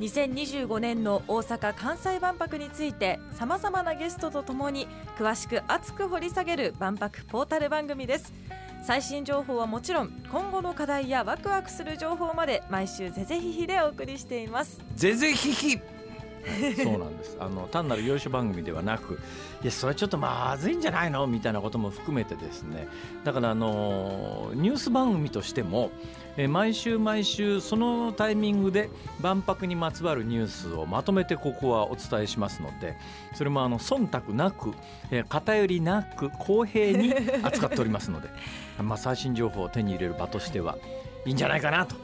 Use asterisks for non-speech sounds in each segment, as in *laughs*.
2025年の大阪・関西万博についてさまざまなゲストとともに詳しく熱く掘り下げる万博ポータル番組です。最新情報はもちろん今後の課題やワクワクする情報まで毎週ぜぜひひでお送りしています。ぜぜひひ。そうなんです。あの単なる優勝番組ではなくいやそれちょっとまずいんじゃないの？みたいなことも含めてですね。だからあのニュース番組としてもえ毎週毎週そのタイミングで万博にまつわるニュースをまとめてここはお伝えしますのでそれもあの忖度なくえ偏りなく公平に扱っておりますので *laughs* まあ最新情報を手に入れる場としてはいいんじゃないかなと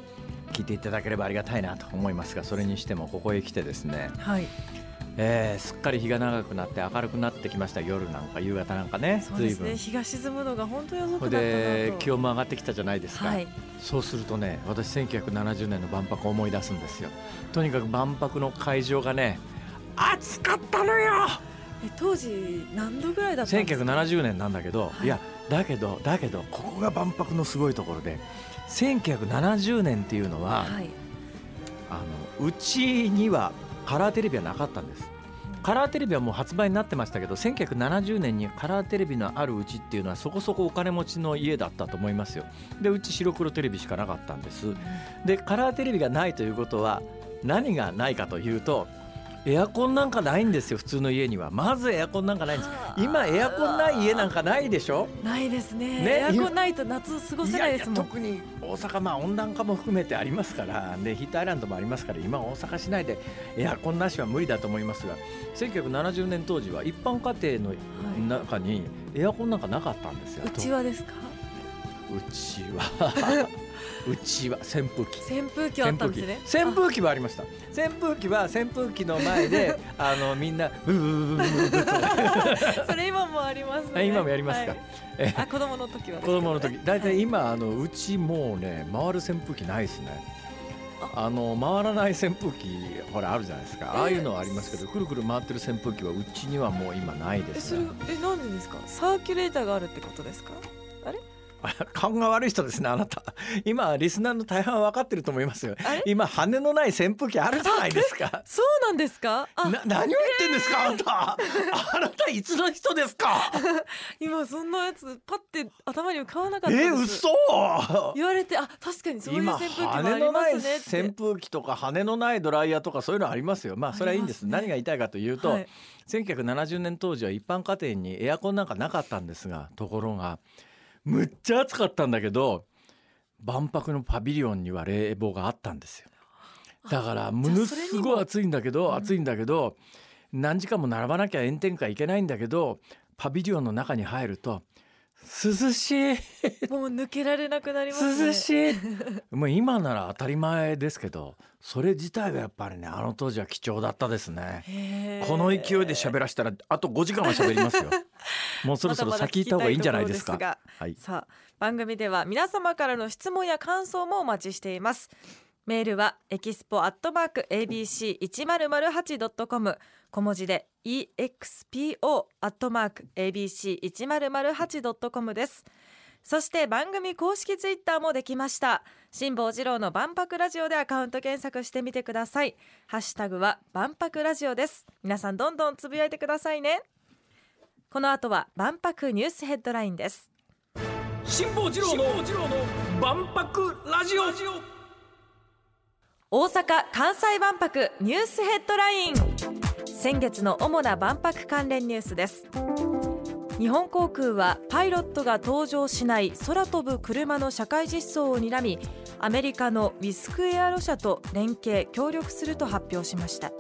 聞いていただければありがたいなと思いますがそれにしてもここへ来てですね、はい。えーすっかり日が長くなって明るくなってきました夜なんか夕方なんかねそうです随分。ね日が沈むのが本当に遅そくなで気温も上がってきたじゃないですか、はい。そうするとね私1970年の万博を思い出すんですよ。とにかく万博の会場がね暑かったのよ。え当時何度ぐらいだったんですか？1970年なんだけど、はい。い、やだけどだけどここが万博のすごいところで1970年っていうのは、はい。あのうちにはカラーテレビはなかったんです。カラーテレビはもう発売になってましたけど1970年にカラーテレビのあるうちっていうのはそこそこお金持ちの家だったと思いますよ。でうち白黒テレビしかなかったんです。でカラーテレビがないということは何がないかというとエアコンなんかないんですよ普通の家には。まずエアコンなんかないんです。今エアコンない家なんかないでしょ？ないですね。ね？エアコンないと夏過ごせないですもん。特に大阪まあ温暖化も含めてありますからでヒートアイランドもありますから今大阪市内でエアコンなしは無理だと思いますが1970年当時は一般家庭の中にエアコンなんかなかったんですよ。うちはですか？うちは。*laughs* うちは。扇風機。扇風機はあったんですね。扇風機。はありました。扇風機は扇風機の前で *laughs* あのみんなブーブーブーブーブーとあそれ今もありますあね今もやりますかはいえあ子供の時はです子供の時大体今あのうちもうね回る扇風機ないですねあの回らない扇風機ほらあるじゃないですかああいうのはありますけどくるくる回ってる扇風機はうちにはもう今ないでえそれすねえなんでですかサーキュレーターがあるってことですか *laughs* 勘が悪い人ですねあなた。今リスナーの大半は分かってると思いますよ。今羽のない扇風機あるじゃないですか。そうなんですか？あな何を言ってんですかあなた。あなたいつの人ですか？*laughs* 今そんなやつパッて頭に浮かばなかったえです。嘘！言われてあ確かにそういう今扇風機もありますね扇風機とか羽のないドライヤーとかそういうのありますよ。まあそれはいいんです。ね。何が言いたいかというと、はい。1970年当時は一般家庭にエアコンなんかなかったんですがところがむっちゃ暑かったんだけど万博のパビリオンには冷房があったんですよ。だからも。のすごい暑いんだけどうん。暑いんだけど何時間も並ばなきゃ炎天下いけないんだけどパビリオンの中に入ると涼しい。もう抜けられなくなりますね。涼しい。もう今なら当たり前ですけどそれ自体がやっぱりねあの当時は貴重だったですね。この勢いで喋らしたらあと5時間は喋りますよ。*laughs* もうそろそろ先行った方がいいんじゃないですか。さあ番組では皆様からの質問や感想もお待ちしていますメールはエキスポアットマーク ABC1008.com 小文字で EXPO アットマーク ABC1008.com です。そして番組公式ツイッターもできました。辛坊治郎の万博ラジオでアカウント検索してみてください。ハッシュタグは万博ラジオです。皆さんどんどんつぶやいてくださいね。この後は万博ニュースヘッドラインです。辛坊治郎の万博ラジオ。大阪・関西万博ニュースヘッドライン。先月の主な万博関連ニュースです。日本航空はパイロットが搭乗しない空飛ぶ車の社会実装を睨みアメリカのウィスクエアロ社と連携協力すると発表しました。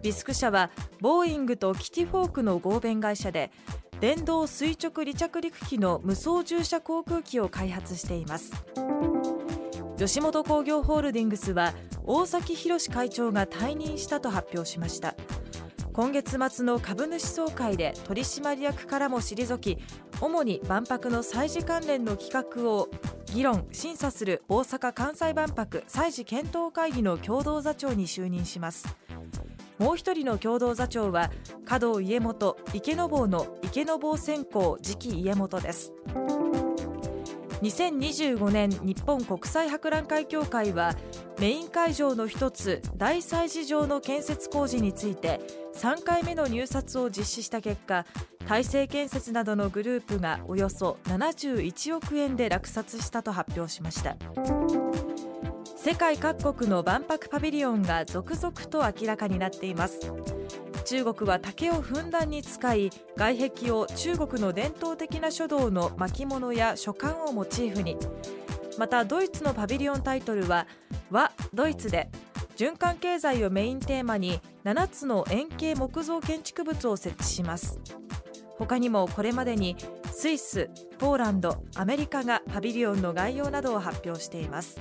ビスク社はボーイングとキティフォークの合弁会社で電動垂直離着陸機の無操縦者航空機を開発しています。吉本興業ホールディングスは大崎宏会長が退任したと発表しました。今月末の株主総会で取締役からも退き主に万博の催事関連の企画を議論審査する大阪・関西万博催事検討会議の共同座長に就任します。もう一人の共同座長は加藤家元池坊の池坊専攻次期家元です。2025年日本国際博覧会協会はメイン会場の一つ大祭事場の建設工事について3回目の入札を実施した結果大成建設などのグループがおよそ71億円で落札したと発表しました。世界各国の万博パビリオンが続々と明らかになっています。中国は竹をふんだんに使い外壁を中国の伝統的な書道の巻物や書簡をモチーフに。またドイツのパビリオンタイトルは「和ドイツ」で循環経済をメインテーマに7つの円形木造建築物を設置します。他にもこれまでにスイス、ポーランド、アメリカがパビリオンの概要などを発表しています。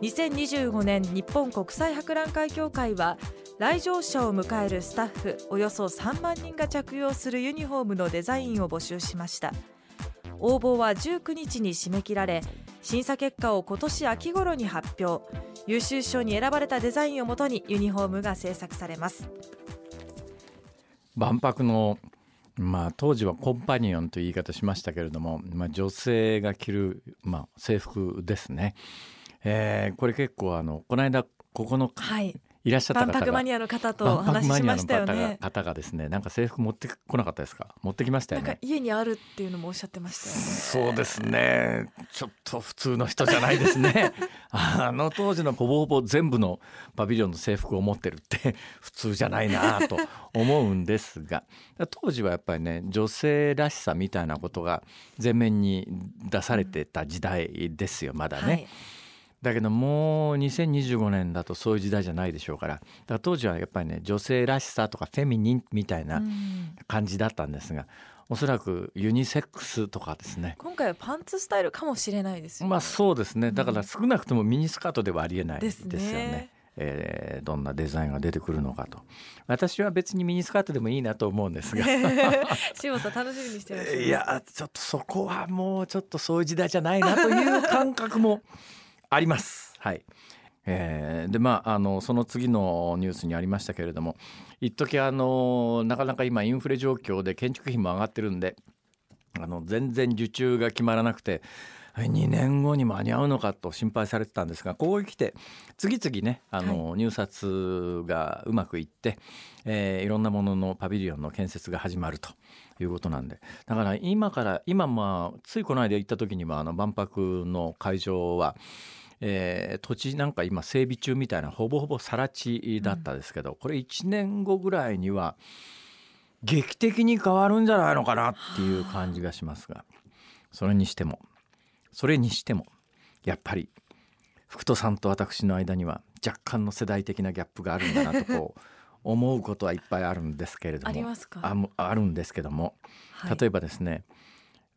2025年日本国際博覧会協会は来場者を迎えるスタッフおよそ3万人が着用するユニフォームのデザインを募集しました。応募は19日に締め切られ審査結果を今年秋頃に発表。優秀賞に選ばれたデザインをもとにユニフォームが制作されます。万博のまあ、当時はコンパニオンという言い方しましたけれども、まあ、女性が着る、まあ、制服ですね、えー、これ結構あのこの間ここの、はい、いらっしゃった方が。万博マニアの方とお話ししましたよね。方がですねなんか制服持ってこなかったですか？持ってきましたよね。家にあるっていうのもおっしゃってましたよね。そうですね。ちょっと普通の人じゃないですね。*laughs* あの当時のほぼほぼ全部のパビリオンの制服を持ってるって普通じゃないなと思うんですが。当時はやっぱりね女性らしさみたいなことが前面に出されてた時代ですよまだね。はいだけどもう2025年だとそういう時代じゃないでしょうからだから当時はやっぱりね女性らしさとかフェミニンみたいな感じだったんですが、おそらくユニセックスとかですね。今回はパンツスタイルかもしれないですよ、ね、まあそうですね。だから少なくともミニスカートではありえないですよね。ね。えー、どんなデザインが出てくるのかと。私は別にミニスカートでもいいなと思うんですが。*laughs* 志保さん楽しみにしてらっしゃいやちょっとそこはもうちょっとそういう時代じゃないなという感覚もあります。はい。えー、でまああのその次のニュースにありましたけれども一時あのなかなか今インフレ状況で建築費も上がってるんであの全然受注が決まらなくて2年後に間に合うのかと心配されてたんですがここへ来て次々ねあの、入札がうまくいって、えー、いろんなもののパビリオンの建設が始まるということなんで。だから今から今まあついこの間行った時にはあの万博の会場はえー、土地なんか今整備中みたいなほぼほぼ更地だったですけど、うん、これ1年後ぐらいには劇的に変わるんじゃないのかなっていう感じがしますがそれにしてもそれにしてもやっぱり福戸さんと私の間には若干の世代的なギャップがあるんだなとこう *laughs* 思うことはいっぱいあるんですけれども。あるんですけども、例えばですね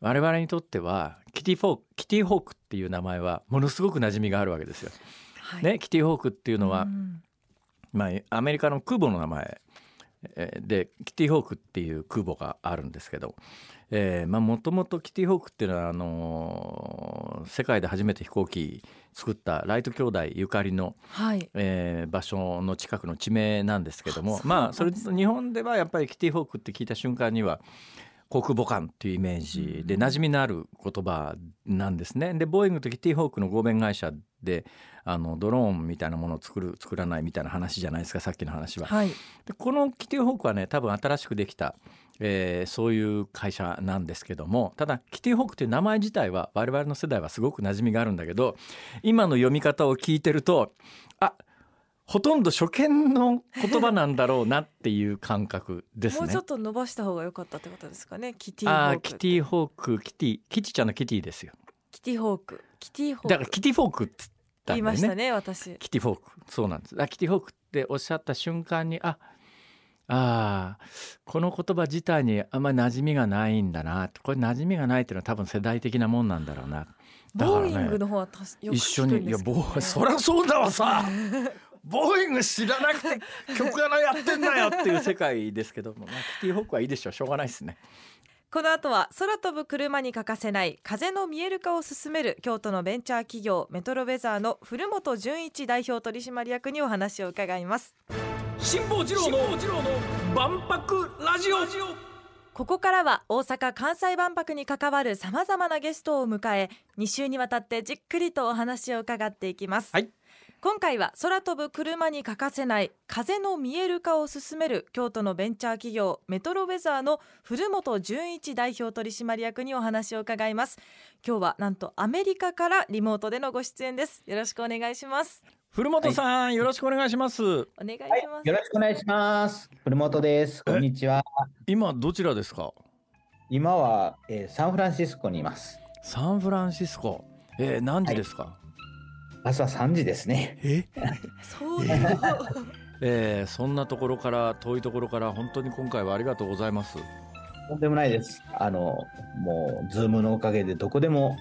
我々にとってはキティフォークキティホークっていう名前はものすごく馴染みがあるわけですよ。はい、ね、キティホークっていうのは、まあ、アメリカの空母の名前でキティホークっていう空母があるんですけどもともとキティホークっていうのはあのー、世界で初めて飛行機作ったライト兄弟ゆかりの、はい、えー、場所の近くの地名なんですけどもまあそれ日本ではやっぱりキティホークって聞いた瞬間には航空母艦っていうイメージで馴染みのある言葉なんですね。でボーイングとキティホークの合弁会社であのドローンみたいなものを作る作らないみたいな話じゃないですかさっきの話は。はい、でこのキティホークはね多分新しくできた、えー、そういう会社なんですけどもただキティホークという名前自体は我々の世代はすごく馴染みがあるんだけど今の読み方を聞いてるとあほとんど初見の言葉なんだろうなっていう感覚ですね。もうちょっと伸ばした方が良かったってことですかね。キティホーク。キティホーク、キティ、キティちゃんのキティですよ。キティホーク、キティホーク。だからキティフォークって言ったんだよね。言いましたね、私。キティフォーク、そうなんです。あ、キティフォークっておっしゃった瞬間に、あ、ああこの言葉自体にあんまり馴染みがないんだなこれ馴染みがないっていうのは多分世代的なもんなんだろうな。だからボーイングねの方はたしよく一緒にいやすけどね。ボーそりゃそうだわさ。ボーイング知らなくて *laughs* 曲がやってんなよっていう世界ですけども、まあ、キティホークはいいでしょう。しょうがないですね。この後は空飛ぶ車に欠かせない風の見える化を進める京都のベンチャー企業メトロウェザーの古本純一代表取締役にお話を伺います辛坊治郎の万博ラジオ。ここからは大阪・関西万博に関わるさまざまなゲストを迎え2週にわたってじっくりとお話を伺っていきます、はい。今回は空飛ぶ車に欠かせない風の見える化を進める京都のベンチャー企業メトロウェザーの古本純一代表取締役にお話を伺います。今日はなんとアメリカからリモートでのご出演です。よろしくお願いします古本さん、よろしくお願いしますお願いしはいます、、よろしくお願いします。古本です。こんにちは。今どちらですか？今は、えーサンフランシスコにいます。サンフランシスコえー、何時ですか、朝3時ですね。え？*laughs* そうだ *laughs* えー、そんなところから遠いところから本当に今回はありがとうございますとんでもないです。あの、もう、ズームのおかげでどこでも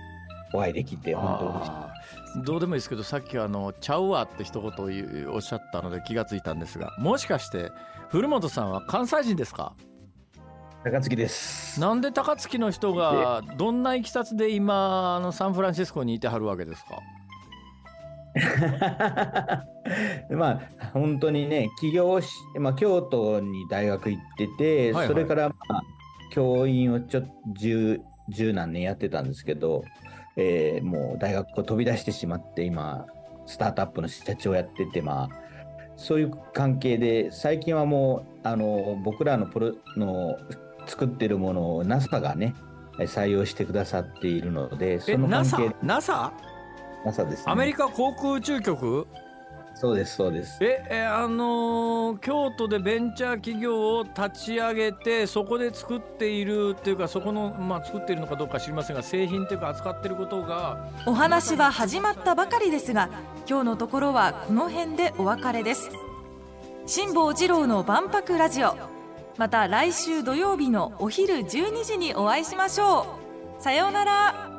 お会いできて、本当嬉しい。あー *laughs* どうでもいいですけどさっきあの「ちゃうわ」って一言おっしゃったので気がついたんですがもしかして古本さんは関西人ですか？高槻です。なんで高槻の人がどんないきさつで今あのサンフランシスコにいてはるわけですか？*laughs* まあ、本当にね、起業し、まあ、京都に大学行ってて、はいはい。それから、まあ、教員をちょっと十十何年やってたんですけど、えーもう大学を飛び出してしまって、今、スタートアップの社長をやってて、まあ、そういう関係で、最近はもう、あの、僕らのプロの作ってるものを NASA がね、採用してくださっているので、えその関?係で、NASA? NASA です、ね。アメリカ航空宇宙局？そうです、そうです。ええあのー京都でベンチャー企業を立ち上げてそこで作っているっていうかそこの、まあ、作っているのかどうか知りませんが製品っていうか扱っていることがお話は始まったばかりですが今日のところはこの辺でお別れです。辛坊治郎の万博ラジオ。また来週土曜日のお昼12時にお会いしましょう。さようなら